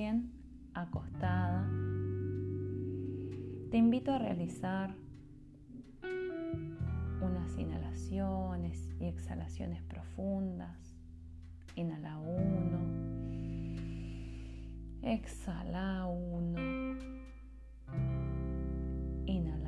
bien acostada. Te invito a realizar unas inhalaciones y exhalaciones profundas. Inhala uno. Exhala uno. Inhala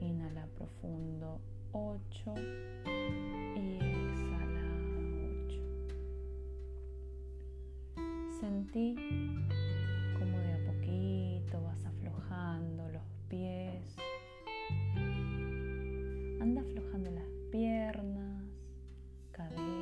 Inhala profundo 8 y exhala 8. Sentí como de a poquito vas aflojando los pies. Anda aflojando las piernas, caderas.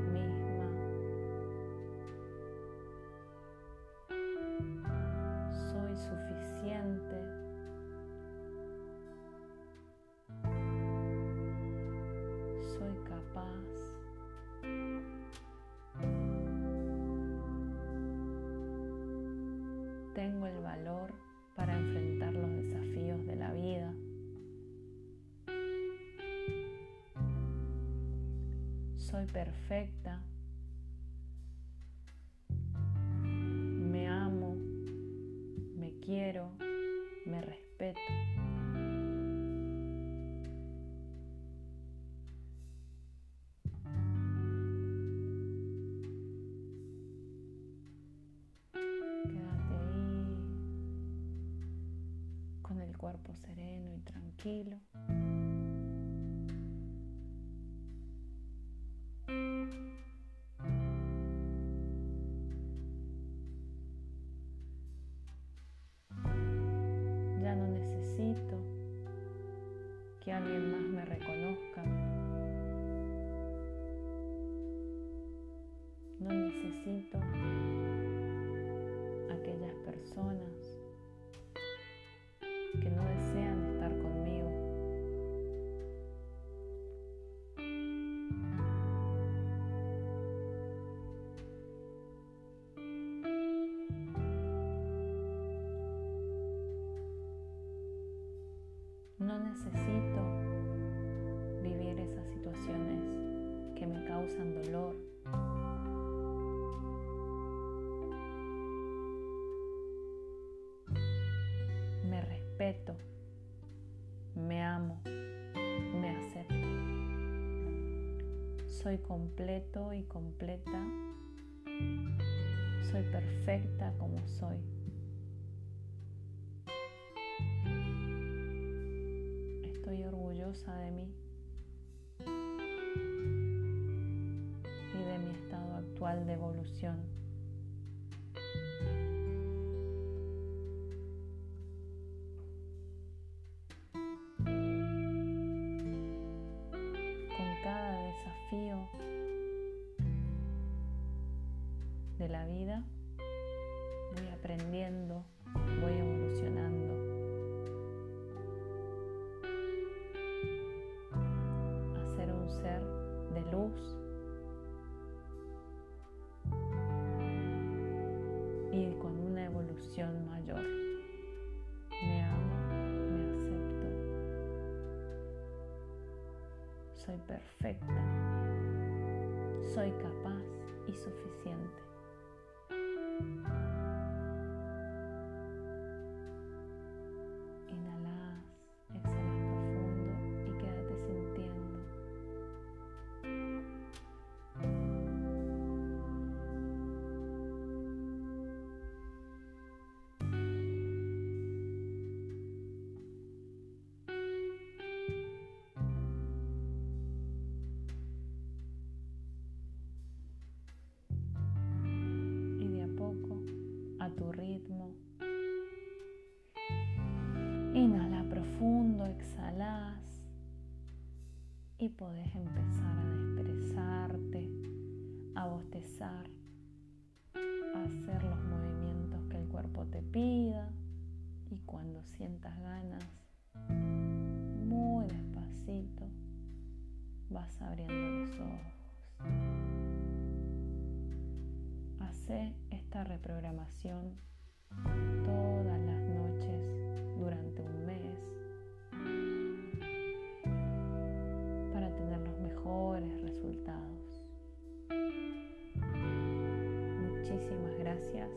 tengo el valor para enfrentar los desafíos de la vida. Soy perfecta. Me amo, me quiero, me respeto. Sereno y tranquilo. No necesito vivir esas situaciones que me causan dolor respeto, me amo, me acepto. Soy completo y completa. Soy perfecta como soy. De mí y de mi estado actual de evolución. de la vida, voy aprendiendo, luz. Y con una evolución mayor. Me amo, me acepto. Soy perfecta. Soy capaz y suficiente. Inhala profundo, exhalas y podés empezar a expresarte, a bostezar, a hacer los movimientos que el cuerpo te pida y cuando sientas ganas, muy despacito, vas abriendo los ojos. Hace esta reprogramación todas las noches durante un mes para tener los mejores resultados. Muchísimas gracias.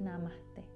Namaste.